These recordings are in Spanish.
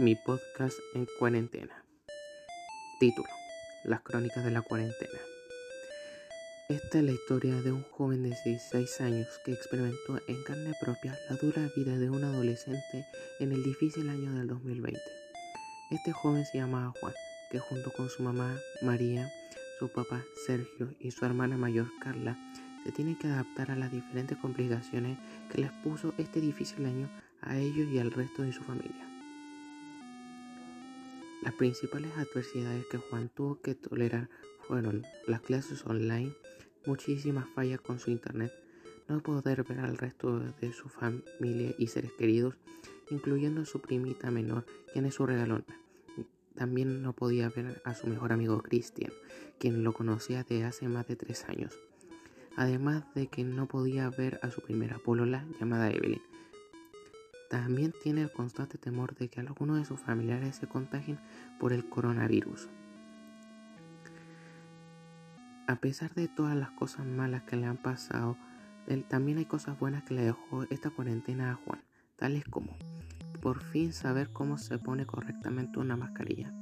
Mi podcast en cuarentena. Título. Las crónicas de la cuarentena. Esta es la historia de un joven de 16 años que experimentó en carne propia la dura vida de un adolescente en el difícil año del 2020. Este joven se llamaba Juan, que junto con su mamá María, su papá Sergio y su hermana mayor Carla, se tiene que adaptar a las diferentes complicaciones que les puso este difícil año a ellos y al resto de su familia. Las principales adversidades que Juan tuvo que tolerar fueron las clases online, muchísimas fallas con su internet, no poder ver al resto de su familia y seres queridos, incluyendo a su primita menor, quien es su regalón. También no podía ver a su mejor amigo Christian, quien lo conocía de hace más de tres años. Además de que no podía ver a su primera polola llamada Evelyn, también tiene el constante temor de que algunos de sus familiares se contagien por el coronavirus. A pesar de todas las cosas malas que le han pasado, también hay cosas buenas que le dejó esta cuarentena a Juan, tales como por fin saber cómo se pone correctamente una mascarilla.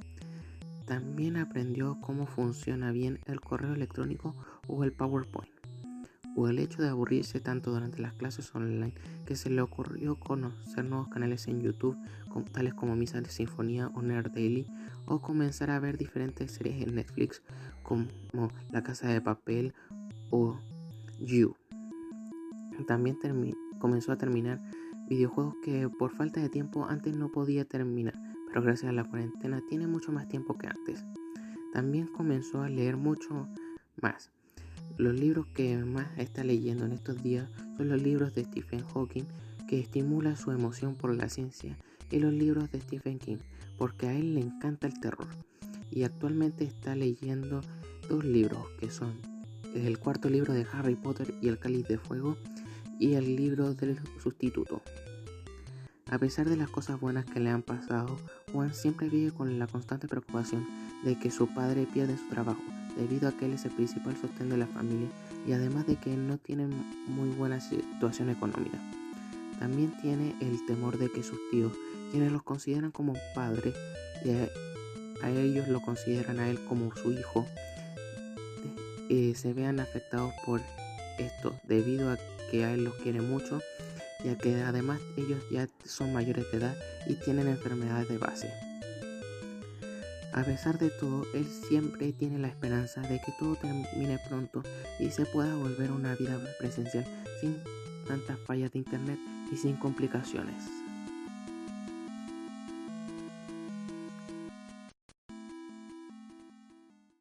También aprendió cómo funciona bien el correo electrónico o el PowerPoint o el hecho de aburrirse tanto durante las clases online que se le ocurrió conocer nuevos canales en YouTube, tales como Misa de Sinfonía o Nerd Daily, o comenzar a ver diferentes series en Netflix como La Casa de Papel o You. También comenzó a terminar videojuegos que por falta de tiempo antes no podía terminar, pero gracias a la cuarentena tiene mucho más tiempo que antes. También comenzó a leer mucho más los libros que más está leyendo en estos días son los libros de Stephen Hawking, que estimula su emoción por la ciencia, y los libros de Stephen King, porque a él le encanta el terror. Y actualmente está leyendo dos libros, que son el cuarto libro de Harry Potter y el Cáliz de Fuego, y el libro del sustituto. A pesar de las cosas buenas que le han pasado, Juan siempre vive con la constante preocupación de que su padre pierde su trabajo debido a que él es el principal sostén de la familia y además de que no tiene muy buena situación económica. También tiene el temor de que sus tíos, quienes los consideran como padres y a, ellos lo consideran a él como su hijo, eh, se vean afectados por esto debido a que a él los quiere mucho ya que además ellos ya son mayores de edad y tienen enfermedades de base. A pesar de todo, él siempre tiene la esperanza de que todo termine pronto y se pueda volver una vida presencial sin tantas fallas de internet y sin complicaciones.